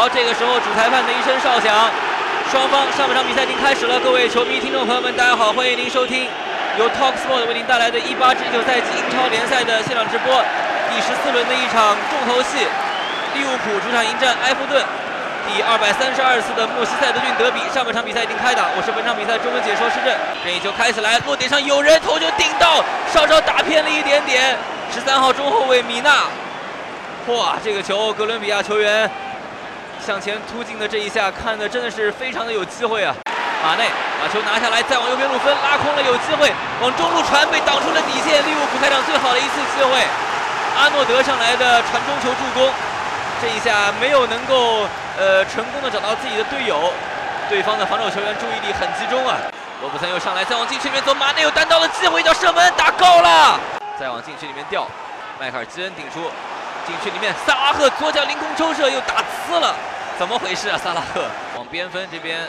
好，这个时候主裁判的一声哨响，双方上半场比赛已经开始了。各位球迷、听众朋友们，大家好，欢迎您收听由 Talksport 为您带来的18至19赛季英超联赛的现场直播，第十四轮的一场重头戏，利物浦主场迎战埃弗顿。第二百三十二次的莫西塞德郡德比，上半场比赛已经开打，我是本场比赛中文解说施正。任意球开起来，落点上有人，头球顶到，稍稍打偏了一点点。十三号中后卫米纳，哇，这个球哥伦比亚球员向前突进的这一下，看的真的是非常的有机会啊。马内把球拿下来，再往右边路分，拉空了，有机会往中路传，被挡出了底线。利物浦开场最好的一次机会，阿诺德上来的传中球助攻。这一下没有能够呃成功的找到自己的队友，对方的防守球员注意力很集中啊。罗布森又上来，再往禁区里面走，马内有单刀的机会，一脚射门打高了，再往禁区里面掉，迈克尔基恩顶出，禁区里面萨拉赫左脚凌空抽射又打呲了，怎么回事啊？萨拉赫往边分这边，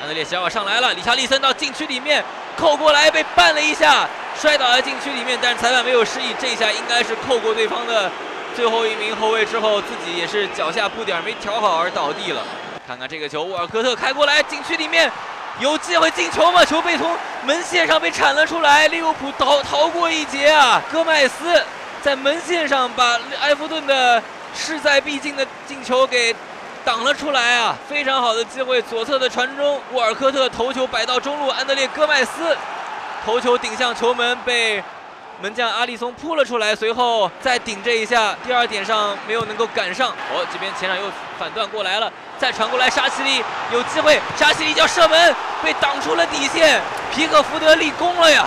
安德烈席尔瓦上来了，理查利森到禁区里面扣过来被绊了一下，摔倒在禁区里面，但是裁判没有示意，这一下应该是扣过对方的。最后一名后卫之后，自己也是脚下步点没调好而倒地了。看看这个球，沃尔科特开过来，禁区里面有机会进球吗？球被从门线上被铲了出来，利物浦逃逃过一劫啊！戈麦斯在门线上把埃弗顿的势在必进的进球给挡了出来啊！非常好的机会，左侧的传中，沃尔科特头球摆到中路，安德烈戈麦斯头球顶向球门被。门将阿里松扑了出来，随后再顶这一下，第二点上没有能够赶上。哦，这边前场又反断过来了，再传过来，沙奇里有机会，沙奇里叫射门，被挡出了底线。皮克福德立功了呀！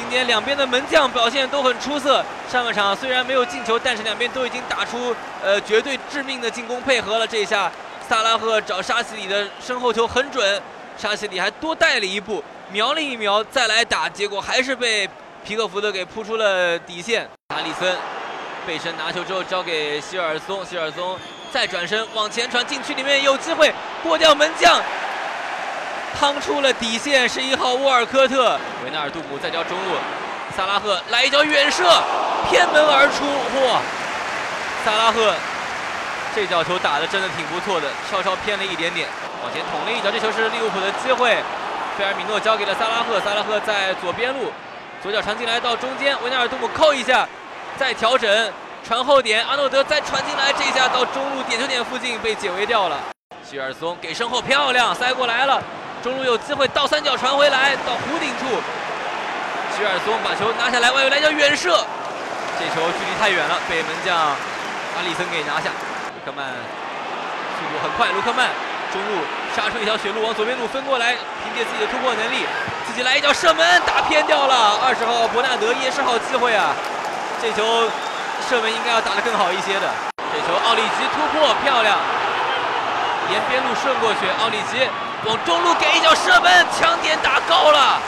今天两边的门将表现都很出色。上半场虽然没有进球，但是两边都已经打出呃绝对致命的进攻配合了。这一下，萨拉赫找沙奇里的身后球很准，沙奇里还多带了一步，瞄了一瞄，再来打，结果还是被。皮克福德给扑出了底线，哈里森背身拿球之后交给希尔松，希尔松再转身往前传，禁区里面有机会过掉门将，趟出了底线，十一号沃尔科特，维纳尔杜姆再交中路，萨拉赫来一脚远射，偏门而出，嚯！萨拉赫这脚球打的真的挺不错的，稍稍偏了一点点，往前捅了一脚，这球是利物浦的机会，费尔米诺交给了萨拉赫，萨拉赫在左边路。左脚传进来到中间，维纳尔杜姆扣一下，再调整传后点，阿诺德再传进来，这一下到中路点球点附近被解围掉了。希尔松给身后漂亮塞过来了，中路有机会倒三角传回来到弧顶处，吉尔松把球拿下来，外围来脚远射，这球距离太远了，被门将阿里森给拿下。卢克曼速度很快，卢克曼中路杀出一条血路往左边路分过来，凭借自己的突破能力。自己来一脚射门，打偏掉了。二十号伯纳德也是好机会啊！这球射门应该要打得更好一些的。这球奥里吉突破漂亮，沿边路顺过去，奥里吉往中路给一脚射门，抢点打高了。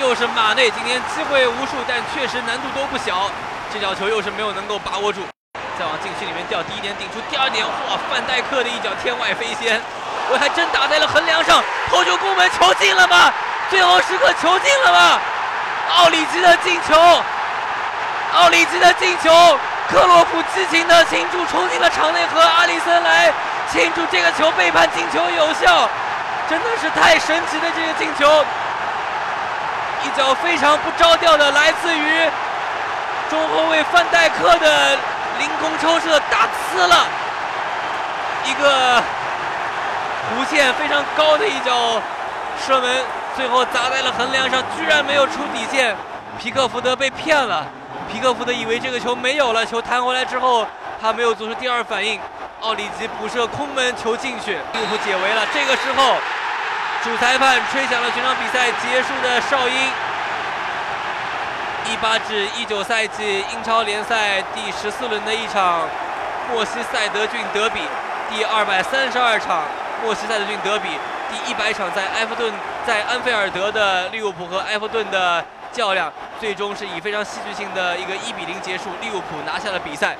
又是马内，今天机会无数，但确实难度都不小。这脚球又是没有能够把握住，再往禁区里面掉，第一点顶出，第二点，哇，范戴克的一脚天外飞仙，我还真打在了横梁上，头球攻门，球进了吗？最后时刻球进了吗？奥里吉的进球，奥里吉的进球，克洛普激情的庆祝，冲进了场内和阿里森来庆祝这个球被判进球有效，真的是太神奇的这个进球，一脚非常不着调的来自于中后卫范戴克的凌空抽射打呲了一个弧线非常高的一脚射门。最后砸在了横梁上，居然没有出底线，皮克福德被骗了。皮克福德以为这个球没有了，球弹回来之后，他没有做出第二反应。奥里吉补射空门，球进去，利物浦解围了。这个时候，主裁判吹响了全场比赛结束的哨音。一八至一九赛季英超联赛第十四轮的一场莫西塞德郡德比，第二百三十二场莫西塞德郡德比。第一百场在埃弗顿在安菲尔德的利物浦和埃弗顿的较量，最终是以非常戏剧性的一个一比零结束，利物浦拿下了比赛。